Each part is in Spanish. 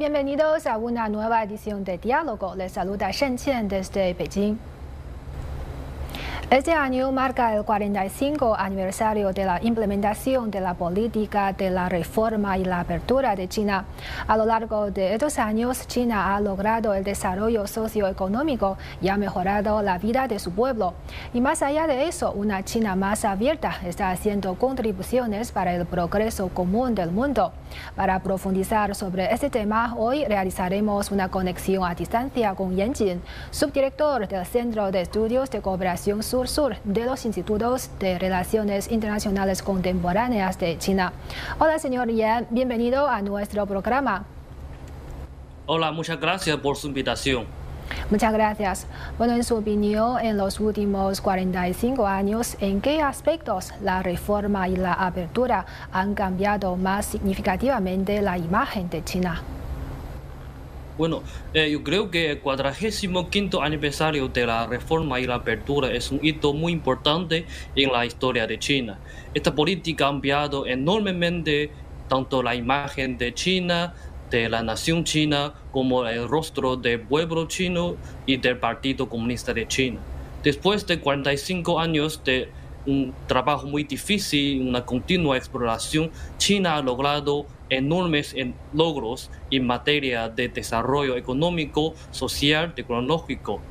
Bienvenidos a una nueva edición de Diálogo. Les saluda Shen Qian desde Beijing. Este año marca el 45 aniversario de la implementación de la política de la reforma y la apertura de China. A lo largo de estos años, China ha logrado el desarrollo socioeconómico y ha mejorado la vida de su pueblo. Y más allá de eso, una China más abierta está haciendo contribuciones para el progreso común del mundo. Para profundizar sobre este tema, hoy realizaremos una conexión a distancia con Yan Jin, subdirector del Centro de Estudios de Cooperación Sur Sur de los Institutos de Relaciones Internacionales Contemporáneas de China. Hola, señor Yan, bienvenido a nuestro programa. Hola, muchas gracias por su invitación. Muchas gracias. Bueno, en su opinión, en los últimos 45 años, ¿en qué aspectos la reforma y la apertura han cambiado más significativamente la imagen de China? Bueno, eh, yo creo que el 45 aniversario de la reforma y la apertura es un hito muy importante en la historia de China. Esta política ha cambiado enormemente tanto la imagen de China, de la nación china, como el rostro del pueblo chino y del Partido Comunista de China. Después de 45 años de un trabajo muy difícil, una continua exploración, China ha logrado enormes logros en materia de desarrollo económico, social, tecnológico.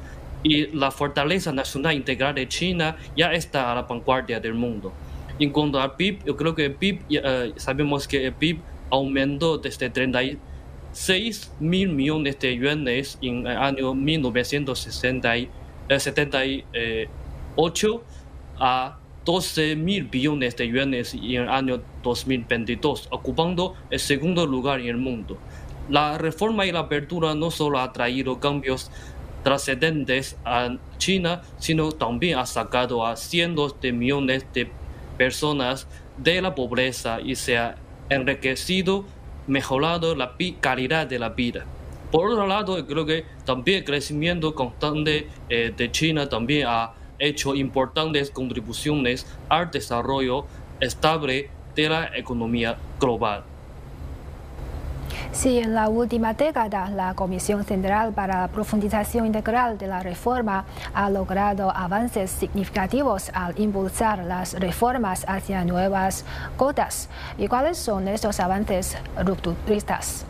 Y la fortaleza nacional integral de China ya está a la vanguardia del mundo. En cuanto al PIB, yo creo que el PIB, eh, sabemos que el PIB aumentó desde 36 mil millones de yuanes en el año 1978 a 12 mil billones de yuanes en el año 2022, ocupando el segundo lugar en el mundo. La reforma y la apertura no solo ha traído cambios trascendentes a China, sino también ha sacado a cientos de millones de personas de la pobreza y se ha enriquecido, mejorado la calidad de la vida. Por otro lado, creo que también el crecimiento constante eh, de China también ha hecho importantes contribuciones al desarrollo estable de la economía global. Sí, en la última década, la Comisión Central para la Profundización Integral de la Reforma ha logrado avances significativos al impulsar las reformas hacia nuevas cotas. ¿Y cuáles son estos avances rupturistas?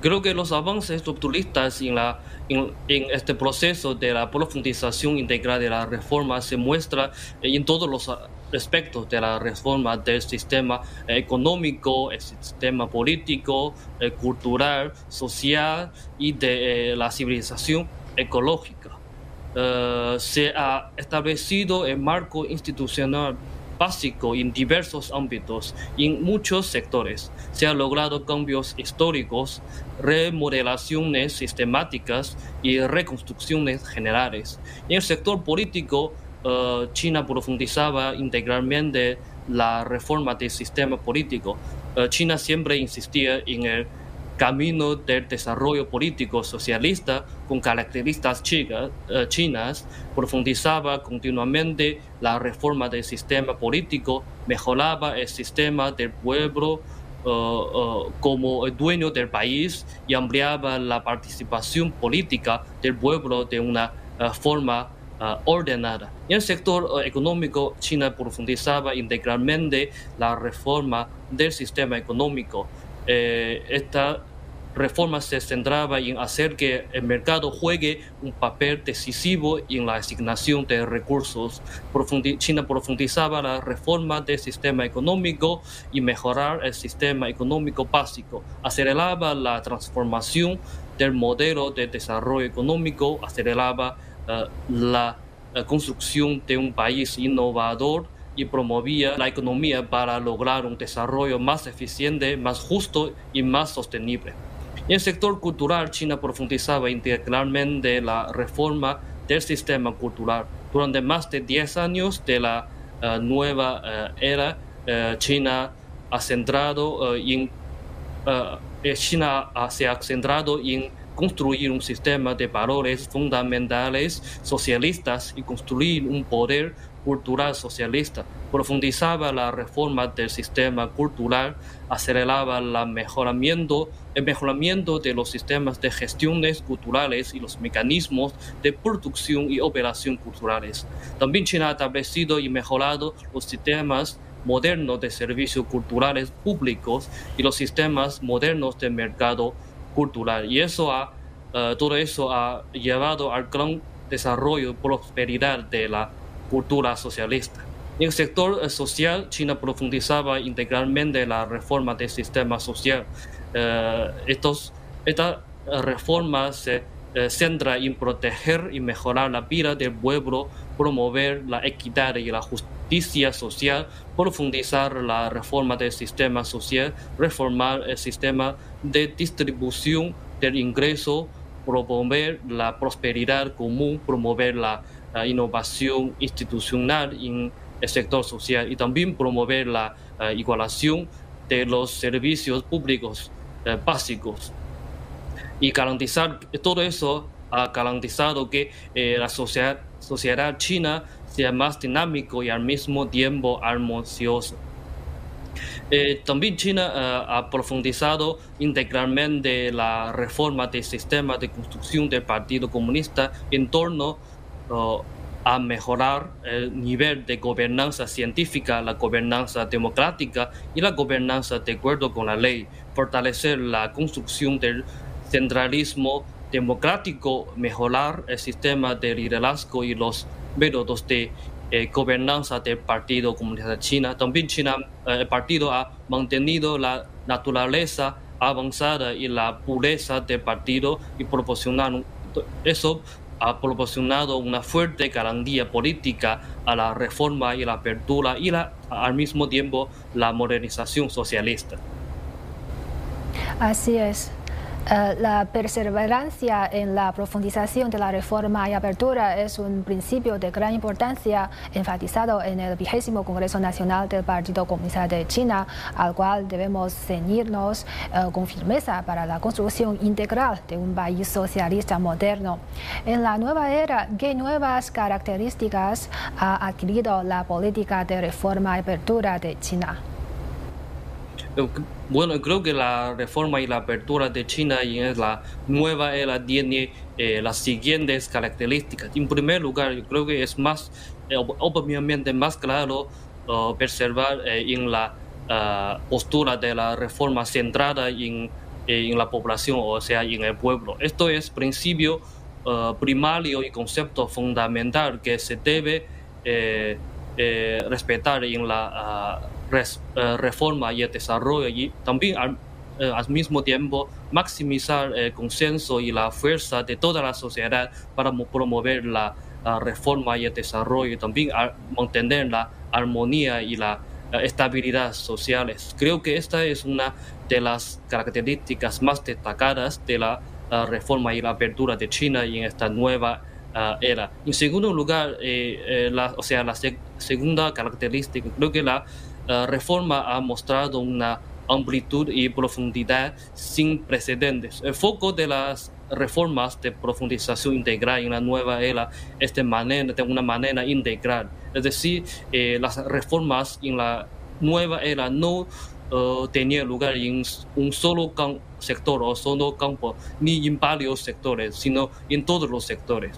Creo que los avances rupturistas en la en, este proceso de la profundización integral de la reforma se muestra en todos los aspectos de la reforma del sistema económico, el sistema político, el cultural, social y de eh, la civilización ecológica. Eh, se ha establecido el marco institucional básico en diversos ámbitos y en muchos sectores. Se han logrado cambios históricos, remodelaciones sistemáticas y reconstrucciones generales. En el sector político, eh, China profundizaba integralmente la reforma del sistema político. Eh, China siempre insistía en el camino del desarrollo político socialista con características eh, chinas, profundizaba continuamente la reforma del sistema político, mejoraba el sistema del pueblo eh, eh, como el dueño del país y ampliaba la participación política del pueblo de una forma ordenada. En el sector económico, China profundizaba integralmente la reforma del sistema económico. esta reforma se centraba en hacer que el mercado juegue un papel decisivo en la asignación de recursos. China profundizaba la reforma del sistema económico y mejorar el sistema económico básico. Aceleraba la transformación del modelo de desarrollo económico, aceleraba eh, la construcción de un país innovador y promovía la economía para lograr un desarrollo más eficiente, más justo y más sostenible. En el sector cultural, China profundizaba integralmente la reforma del sistema cultural. Durante más de 10 años de la eh, nueva eh, era, eh, China ha centrado en China se ha centrado en construir un sistema de valores fundamentales socialistas y construir un poder cultural socialista, profundizaba la reforma del sistema cultural, aceleraba la mejoramiento, el mejoramiento de los sistemas de gestiones culturales y los mecanismos de producción y operación culturales. También China ha establecido y mejorado los sistemas modernos de servicios culturales públicos y los sistemas modernos de mercado cultural. Y eso ha, eh, todo eso ha llevado al gran desarrollo y prosperidad de la cultura socialista. En el sector eh, social, China profundizaba integralmente la reforma del sistema social. Eh, estos, esta reforma se centra en proteger y mejorar la vida del pueblo, promover la equidad y la justicia social, profundizar la reforma del sistema social, reformar el sistema de distribución del ingreso, promover la prosperidad común, promover la, innovación institucional en el sector social y también promover la uh, igualación de los servicios públicos uh, básicos. Y garantizar todo eso ha garantizado que eh, la sociedad, sociedad china sea más dinámico y al mismo tiempo armonioso. Eh, también China eh, ha profundizado integralmente la reforma del sistema de construcción del Partido Comunista en torno uh, a mejorar el nivel de gobernanza científica, la gobernanza democrática y la gobernanza de acuerdo con la ley, fortalecer la construcción del centralismo democrático, mejorar el sistema de liderazgo y los métodos de eh, gobernanza del Partido Comunista China. También China, eh, el partido ha mantenido la naturaleza avanzada y la pureza del partido y proporcionar eso ha proporcionado una fuerte garantía política a la reforma y la apertura y la, al mismo tiempo la modernización socialista. Así es. Eh, la perseverancia en la profundización de la reforma y apertura es un principio de gran importancia enfatizado en el vigésimo Congreso Nacional del Partido Comunista de China, al cual debemos ceñirnos eh, con firmeza para la construcción integral de un país socialista moderno. En la nueva era, ¿qué nuevas características ha adquirido la política de reforma y apertura de China? Bueno, creo que la reforma y la apertura de China en la nueva era tiene eh, las siguientes características. En primer lugar, yo creo que es más, eh, obviamente más claro observar eh, en la ah, postura de la reforma centrada en, en, la población, o sea, en el pueblo. Esto es principio ah, primario y concepto fundamental que se debe respetar en la ah, eh, reforma y el desarrollo y también al, eh, mismo tiempo maximizar el consenso y la fuerza de toda la sociedad para promover la, reforma y el desarrollo y también mantener la armonía y la estabilidad sociales. Creo que esta es una de las características más destacadas de la reforma y la apertura de China en esta nueva era. En segundo lugar, eh, la, o sea, la segunda característica, creo que la la reforma ha mostrado una amplitud y profundidad sin precedentes. El foco de las reformas de profundización integral en la nueva era es de, manera, de una manera integral. Es decir, eh, las reformas en la nueva era no uh, tenían lugar en un solo sector o solo campo, ni en varios sectores, sino en todos los sectores.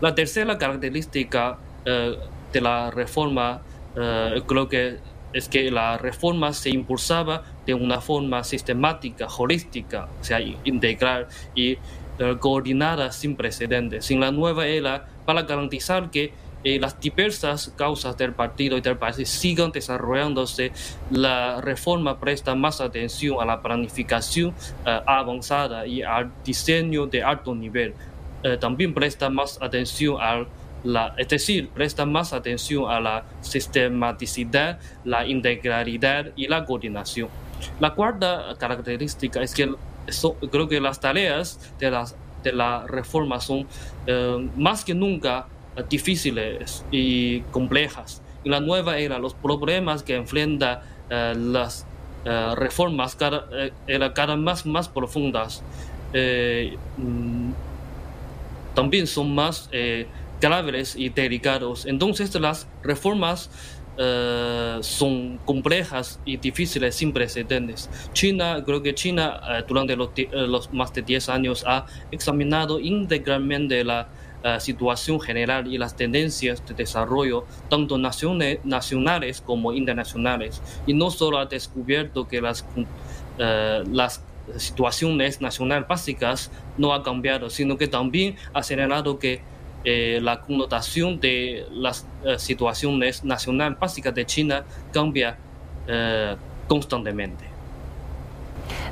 La tercera característica uh, de la reforma uh, creo que es que la reforma se impulsaba de una forma sistemática, holística, o sea, integral y eh, coordinada sin precedentes. En la nueva era, para garantizar que eh, las diversas causas del partido y del país sigan desarrollándose, la reforma presta más atención a la planificación eh, avanzada y al diseño de alto nivel. también presta más atención al es decir, presta más atención a la sistematicidad, la integralidad y la coordinación. La cuarta característica es que creo que las tareas de, las, de la reforma son eh, más que nunca difíciles y complejas. En la nueva era, los problemas que enfrentan eh, las eh, reformas eran cada más, más profundas. Mm, también son más graves y delicados. Entonces las reformas eh, son complejas y difíciles sin precedentes. China, creo que China eh, durante los, eh, los, más de 10 años ha examinado integralmente la situación general y las tendencias de desarrollo, tanto nacionales como internacionales, y no solo ha descubierto que las, las situaciones nacionales básicas no han cambiado, sino que también ha señalado que eh, la connotación de las eh, situaciones nacionales básicas de China cambia eh, constantemente.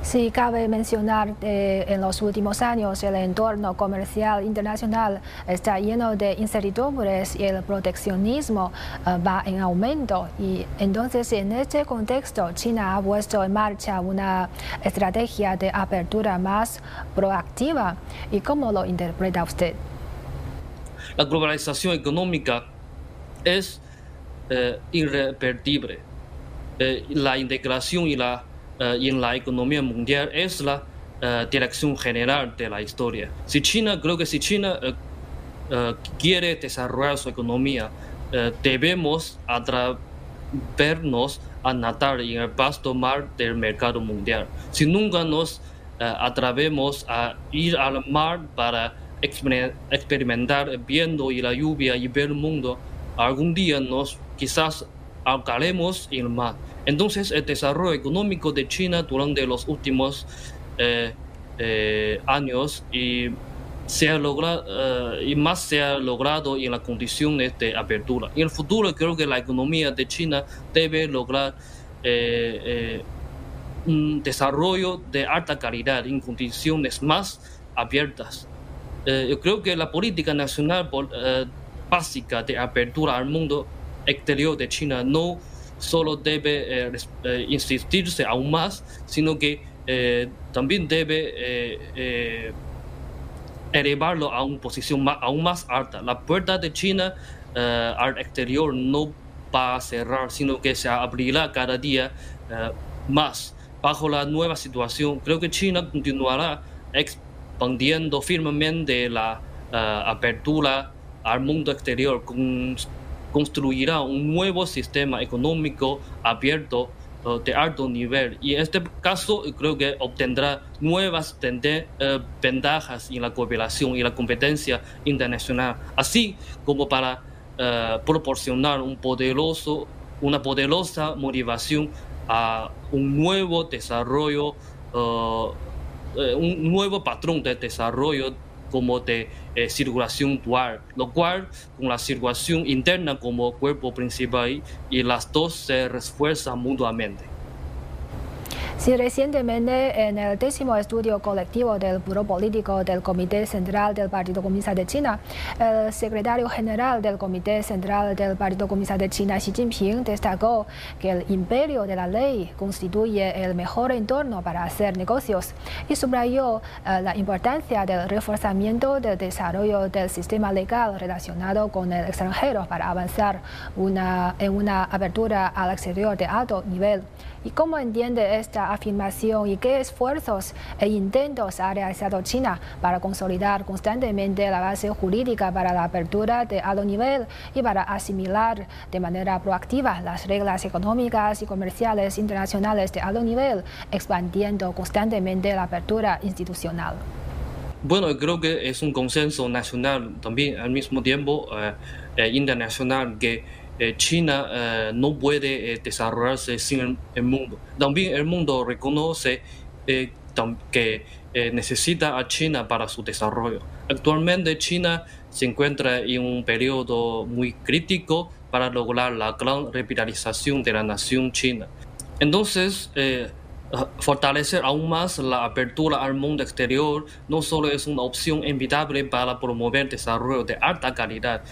Sí, cabe mencionar que en los últimos años el entorno comercial internacional está lleno de incertidumbres y el proteccionismo va en aumento. Y entonces en este contexto China ha puesto en marcha una estrategia de apertura más proactiva. ¿Y cómo lo interpreta usted? La globalización económica es eh. Eh, la integración y la, eh, en la economía mundial es la dirección general de la historia. Si China, creo que si China quiere desarrollar su economía, debemos atrevernos a nadar en el vasto mar del mercado mundial. Si nunca nos atrevemos a ir al mar para experimentar viendo y la lluvia y ver el mundo, algún día nos quizás ahogaremos en el mar. Entonces el desarrollo económico de China durante los últimos eh, eh, años y, se ha logrado, eh, y más se ha logrado en las condiciones de apertura. En el futuro creo que la economía de China debe lograr un desarrollo de alta calidad en condiciones más abiertas eh, yo creo que la política nacional eh, básica de apertura al mundo exterior de China no solo debe eh, insistirse aún más, sino que también debe elevarlo a una posición aún más alta. La puerta de China al exterior no va a cerrar, sino que se abrirá cada día más. Bajo la nueva situación, creo que China continuará firmemente la apertura al mundo exterior, con, construirá un nuevo sistema económico abierto uh, de alto nivel. Y en este caso creo que obtendrá nuevas uh, ventajas en la cooperación y la competencia internacional, así como para proporcionar una poderosa motivación a un nuevo desarrollo eh, un nuevo patrón de desarrollo como de eh, circulación dual, lo cual con la circulación interna como cuerpo principal y las dos se refuerzan mutuamente. Sí, recientemente en el décimo estudio colectivo del Buró Político del Comité Central del Partido Comunista de China, el secretario general del Comité Central del Partido Comunista de China, Xi Jinping, destacó que el imperio de la ley constituye el mejor entorno para hacer negocios y subrayó eh, la importancia del reforzamiento del desarrollo del sistema legal relacionado con el extranjero para avanzar una, en una apertura al exterior de alto nivel. ¿Y cómo entiende esta afirmación y qué esfuerzos e intentos ha realizado China para consolidar constantemente la base jurídica para la apertura de alto nivel y para asimilar de manera proactiva las reglas económicas y comerciales internacionales de alto nivel, expandiendo constantemente la apertura institucional? Bueno, creo que es un consenso nacional también al mismo tiempo eh, eh, internacional que eh, China eh, no puede eh, desarrollarse sin el, mundo. También el mundo reconoce que necesita a China para su desarrollo. Actualmente China se encuentra en un periodo muy crítico para lograr la gran revitalización de la nación china. Entonces, fortalecer aún más la apertura al mundo exterior no solo es una opción inevitable para promover desarrollo de alta calidad,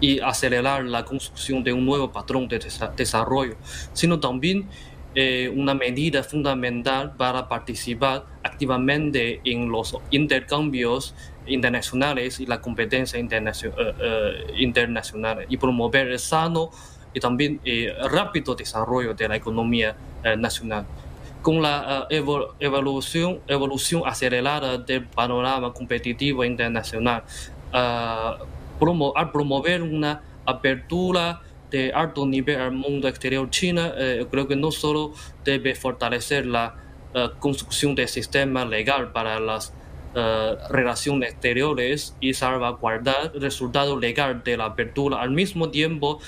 y acelerar la construcción de un nuevo patrón de desarrollo, sino también eh, una medida fundamental para participar activamente en los intercambios internacionales y la competencia eh, eh, internacional y promover el sano y también rápido desarrollo de la economía nacional. Con la evolución, evolución acelerada del panorama competitivo internacional, al promover una apertura de alto nivel al mundo exterior China, eh, creo que no solo debe fortalecer la construcción del sistema legal para las relaciones exteriores y salvaguardar el resultado legal de la apertura. Al mismo tiempo,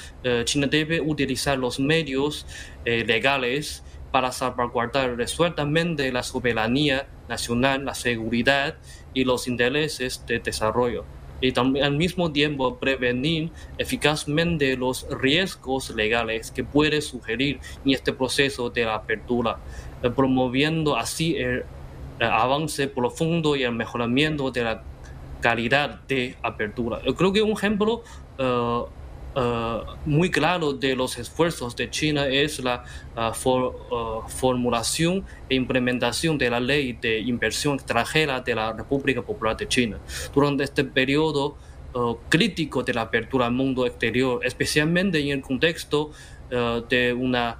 China debe utilizar los medios legales para salvaguardar resueltamente la soberanía nacional, la seguridad y los intereses de desarrollo y también al mismo tiempo prevenir eficazmente los riesgos legales que puede sugerir en este proceso de apertura, eh, promoviendo así el, avance profundo y el mejoramiento de la calidad de apertura. Yo creo que un ejemplo uh, Uh, muy claro de los esfuerzos de China es la uh, uh, formulación e implementación de la ley de inversión extranjera de la República Popular de China. Durante este periodo crítico de la apertura al mundo exterior, especialmente en el contexto de una,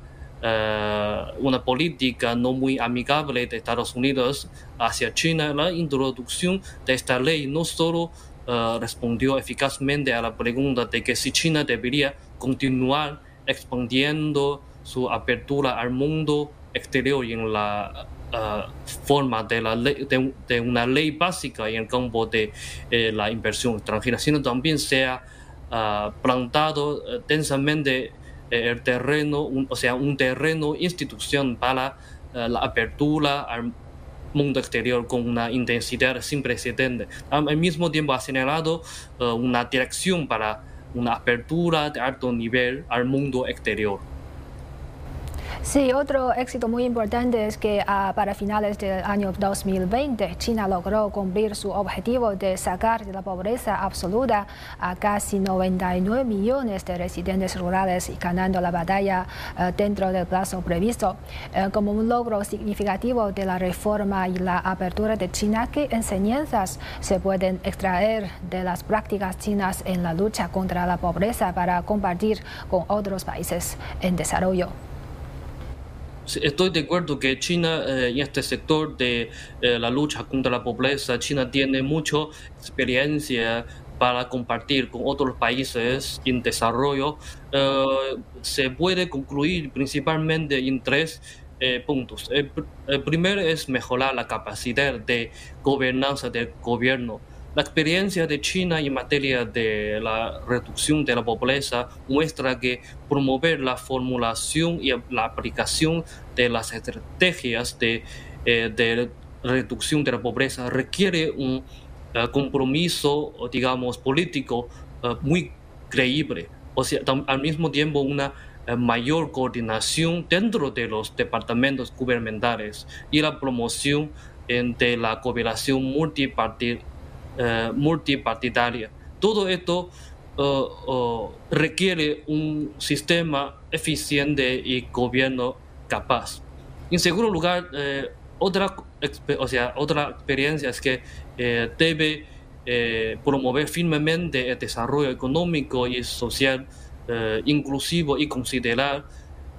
una política no muy amigable de Estados Unidos hacia China, la introducción de esta ley no solo Uh, respondió eficazmente a la pregunta de que si China debería continuar expandiendo su apertura al mundo exterior en la uh, forma de, la de, una ley básica en el campo de eh, la inversión extranjera, sino también se ha plantado densamente el terreno, o sea, un terreno institución para la apertura al mundo exterior con una intensidad sin precedentes. Al mismo tiempo ha señalado uh, una dirección para una apertura de alto nivel al mundo exterior. Sí, otro éxito muy importante es que ah, para finales del año 2020 China logró cumplir su objetivo de sacar de la pobreza absoluta a casi 99 millones de residentes rurales y ganando la batalla ah, dentro del plazo previsto. Eh, como un logro significativo de la reforma y la apertura de China, ¿qué enseñanzas se pueden extraer de las prácticas chinas en la lucha contra la pobreza para compartir con otros países en desarrollo? Estoy de acuerdo que China eh, en este sector de eh, la lucha contra la pobreza, China tiene mucha experiencia para compartir con otros países en desarrollo. Eh, se puede concluir principalmente en tres puntos. el primero es mejorar la capacidad de gobernanza del gobierno la experiencia de China en materia de la reducción de la pobreza muestra que promover la formulación y la aplicación de las estrategias de, eh, reducción de la pobreza requiere un eh, compromiso, digamos, político eh, muy creíble. O sea, al mismo tiempo una mayor coordinación dentro de los departamentos gubernamentales y la promoción de la cooperación multipartidista eh, multipartidaria. Todo esto eh, eh, requiere un sistema eficiente y gobierno capaz. En segundo lugar, otra, o sea, otra experiencia es que debe promover firmemente el desarrollo económico y social inclusivo y considerar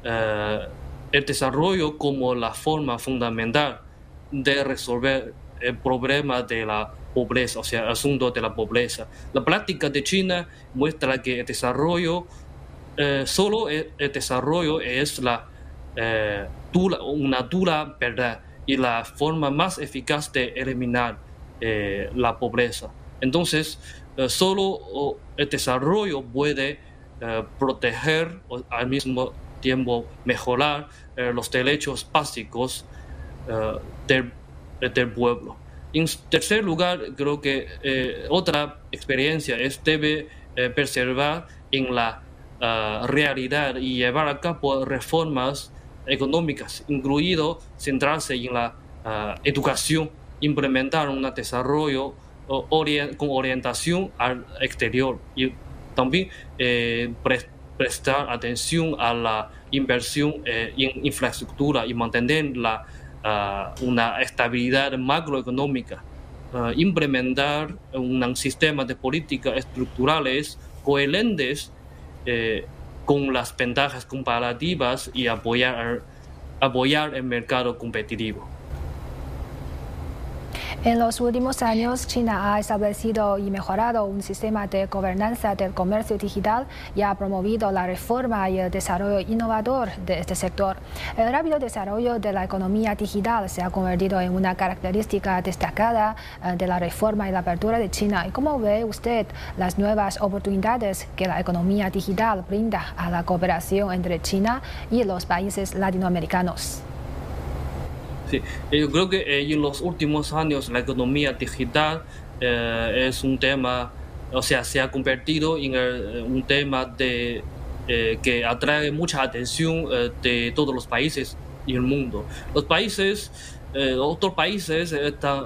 el desarrollo como la forma fundamental de resolver el problema de la pobreza, o sea, asunto de la pobreza. La práctica de China muestra que el desarrollo, eh, solo el, desarrollo es la, eh, una dura verdad y la forma más eficaz de eliminar eh, la pobreza. Entonces, solo el desarrollo puede proteger al mismo tiempo mejorar los derechos básicos del pueblo. En tercer lugar, creo que eh, otra experiencia es debe eh, preservar en la ah, realidad y llevar a cabo reformas económicas, incluido centrarse en la ah, educación, implementar un desarrollo con orientación al exterior y también eh, prestar atención a la inversión en infraestructura y mantener la una estabilidad macroeconómica, implementar un sistema de políticas estructurales coherentes eh, con las ventajas comparativas y apoyar el mercado competitivo. En los últimos años, China ha establecido y mejorado un sistema de gobernanza del comercio digital y ha promovido la reforma y el desarrollo innovador de este sector. El rápido desarrollo de la economía digital se ha convertido en una característica destacada eh, de la reforma y la apertura de China. ¿Y cómo ve usted las nuevas oportunidades que la economía digital brinda a la cooperación entre China y los países latinoamericanos? Eh, yo creo que eh, en los últimos años la economía digital eh, es un tema, o sea, se ha convertido en un tema de, que atrae mucha atención de todos los países y el mundo. Los países, otros países están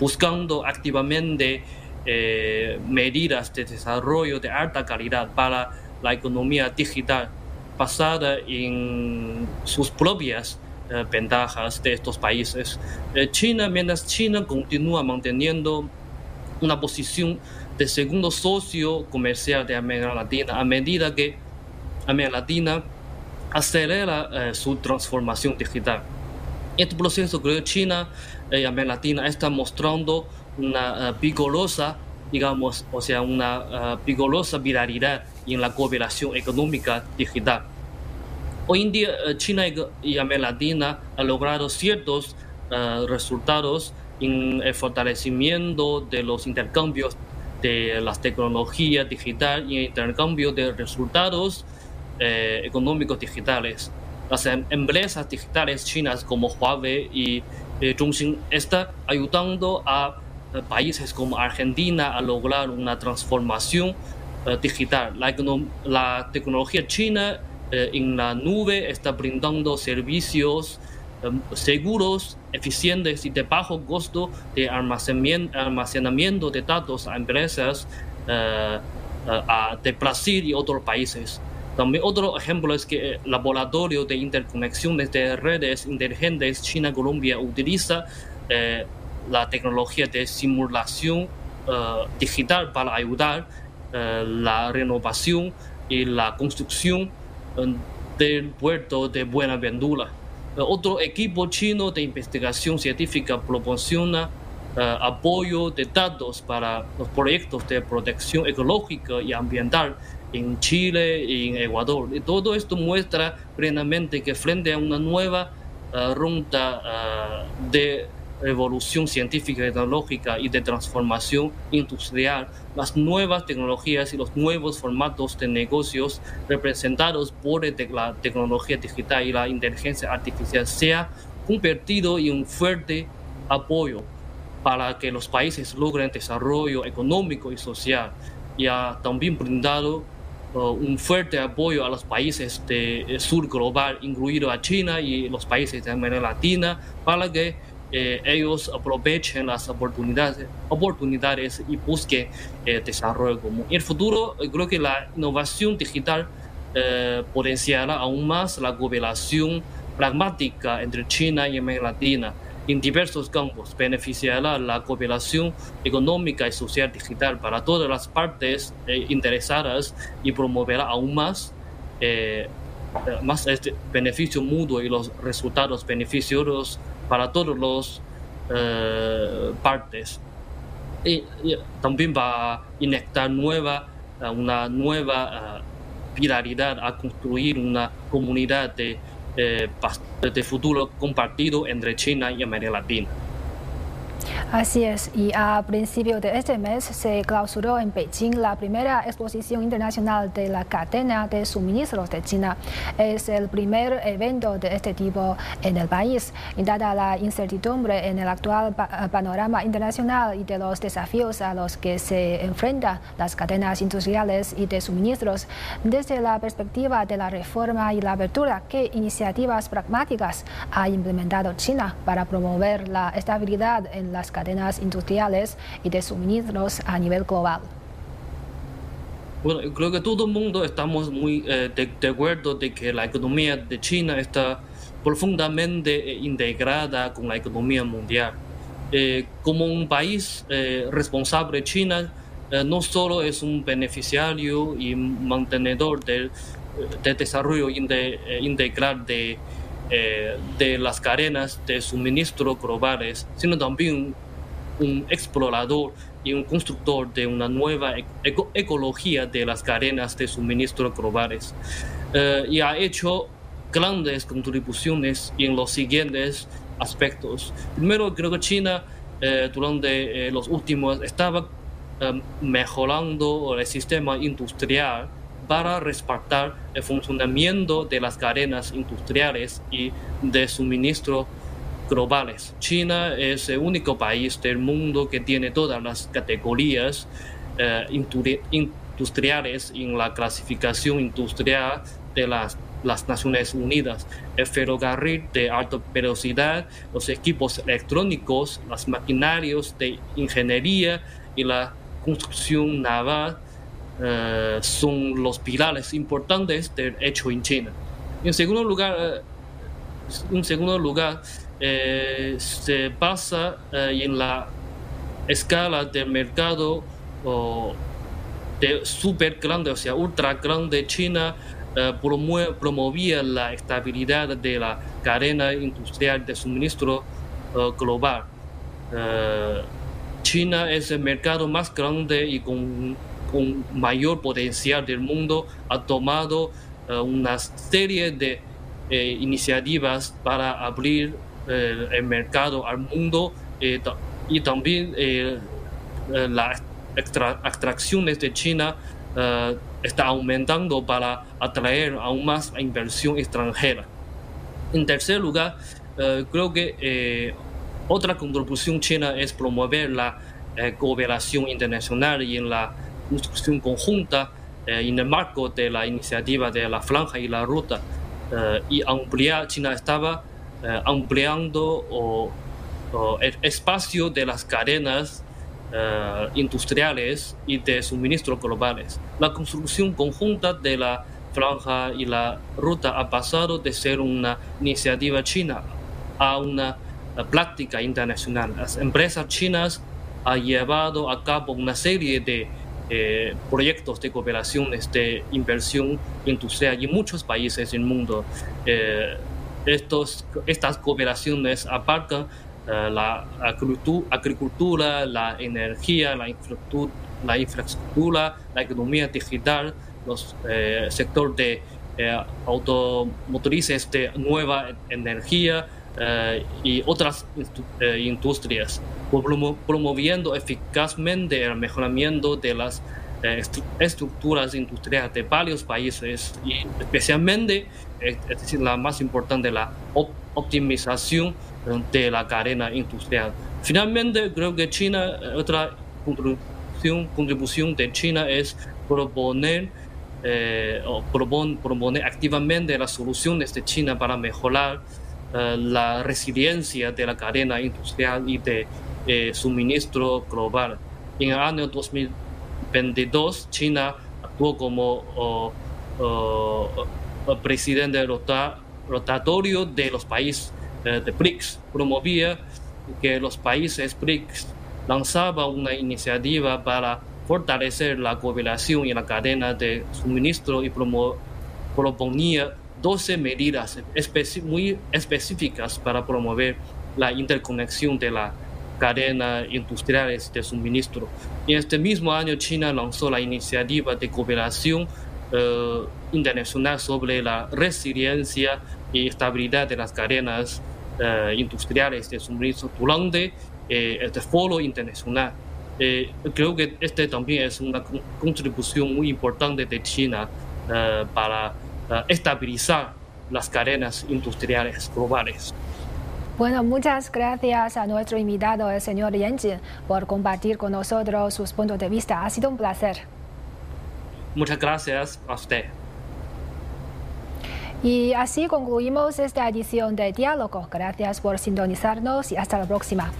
buscando activamente medidas de desarrollo de alta calidad para la economía digital basada en sus propias eh, ventajas de estos países. Eh, China, mientras China continúa manteniendo una posición de segundo socio comercial de América Latina a medida que América Latina acelera eh, su transformación digital. Este proceso creo que China y América Latina están mostrando una vigorosa, digamos, o sea, una vigorosa viralidad en la cooperación económica digital. Hoy en día eh, China y América Latina han logrado ciertos eh, resultados en el fortalecimiento de los intercambios de las tecnologías digitales y el intercambio de resultados eh, económicos digitales. Las em-, empresas digitales chinas como Huawei y eh, Zhongxin están ayudando a países como Argentina a lograr una transformación digital. La, la tecnología china eh, en la nube está brindando servicios em, seguros, eficientes y de bajo costo de almacenamiento de datos a empresas eh, eh, de Brasil y otros países. También otro ejemplo es que el laboratorio de interconexiones de redes inteligentes China-Colombia utiliza la tecnología de simulación digital para ayudar la renovación y la construcción del puerto de Buenaventura. Otro equipo chino de investigación científica proporciona eh, apoyo de datos para los proyectos de protección ecológica y ambiental en Chile y en Ecuador. Y todo esto muestra plenamente que frente a una nueva uh, ronda de revolución científica y tecnológica y de transformación industrial, las nuevas tecnologías y los nuevos formatos de negocios representados por la tecnología digital y la inteligencia artificial se ha convertido en un fuerte apoyo para que los países logren desarrollo económico y social y ha también brindado uh, un fuerte apoyo a los países del sur global, incluido a China y los países de América Latina, para que eh, ellos aprovechen las oportunidades, oportunidades y busquen eh, desarrollo común. En el futuro, eh, creo que la innovación digital eh, potenciará aún más la cooperación pragmática entre China y América Latina en diversos campos, beneficiará la cooperación económica y social digital para todas las partes interesadas y promoverá aún más más este beneficio mutuo y los resultados beneficiosos para todos los eh, partes. Y, también va a inyectar nueva, eh, una nueva uh, viralidad a construir una comunidad de, de futuro compartido entre China y América Latina. Así es, y a principios de este mes se clausuró en Beijing la primera exposición internacional de la cadena de suministros de China. Es el primer evento de este tipo en el país, y dada la incertidumbre en el actual panorama internacional y de los desafíos a los que se enfrentan las cadenas industriales y de suministros, desde la perspectiva de la reforma y la apertura, ¿qué iniciativas pragmáticas ha implementado China para promover la estabilidad en las cadenas industriales y de suministros a nivel global. Bueno, creo que todo el mundo estamos muy eh, de, acuerdo de que la economía de China está profundamente eh, integrada con la economía mundial. Eh, como un país responsable, China no solo es un beneficiario y mantenedor del, desarrollo integral de de las cadenas de suministro globales, sino también un explorador y un constructor de una nueva ecología de las cadenas de suministro globales. y ha hecho grandes contribuciones en los siguientes aspectos. Primero, creo que China eh, durante eh, los últimos estaba eh, mejorando el sistema industrial para respaldar el funcionamiento de las cadenas industriales y de suministro globales. China es el único país del mundo que tiene todas las categorías industriales en la clasificación industrial de las las Naciones Unidas, el ferrocarril de alta velocidad, los equipos electrónicos, las maquinarios de ingeniería y la construcción naval eh, son los pilares importantes del hecho en China. En segundo lugar, eh, en segundo lugar eh, se basa en la escala del mercado de super grande, o sea, ultra grande China eh, promovía la estabilidad de la cadena industrial de suministro eh, global. Eh, China es el mercado más grande y con, con mayor potencial del mundo. Ha tomado una serie de iniciativas para abrir el mercado al mundo y también las extracciones de China está aumentando para atraer aún más inversión extranjera. En tercer lugar, eh, creo que eh, otra contribución china es promover la eh, cooperación internacional y en la construcción conjunta en el marco de la iniciativa de la franja y la ruta y ampliar, China estaba ampliando el espacio de las cadenas eh, industriales y de suministro globales. La construcción conjunta de la franja y la ruta ha pasado de ser una iniciativa china a una práctica internacional. Las empresas chinas han llevado a cabo una serie de eh, proyectos de cooperación, de inversión industrial en muchos países del mundo. Eh, estos, estas cooperaciones abarcan eh, la agricultura, la energía, la infraestructura, la, infraestructura, la economía digital, los eh, sector de automotrices de nueva energía eh, y otras industrias, promoviendo eficazmente el mejoramiento de las estructuras industriales de varios países y especialmente, es decir, la más importante, la optimización de la cadena industrial. Finalmente, creo que China, eh, otra contribución, contribución de China es proponer, eh, proponer activamente las soluciones de China para mejorar eh, la resiliencia de la cadena industrial y de suministro global. En el año 2022, China actuó como presidente rotatorio de los países eh, de BRICS promovía que los países BRICS lanzaban una iniciativa para fortalecer la cooperación y la cadena de suministro y proponía 12 medidas muy específicas para promover la interconexión de la cadena industriales de suministro. En este mismo año China lanzó la iniciativa de cooperación eh, internacional sobre la resiliencia y estabilidad de las cadenas eh, industriales de suministro durante eh, este foro internacional. Eh, creo que este también es una contribución muy importante de China para estabilizar las cadenas industriales globales. Bueno, muchas gracias a nuestro invitado, el señor Yan Jin, por compartir con nosotros sus puntos de vista. Ha sido un placer. Muchas gracias a usted. Y así concluimos esta edición de Diálogo. Gracias por sintonizarnos y hasta la próxima.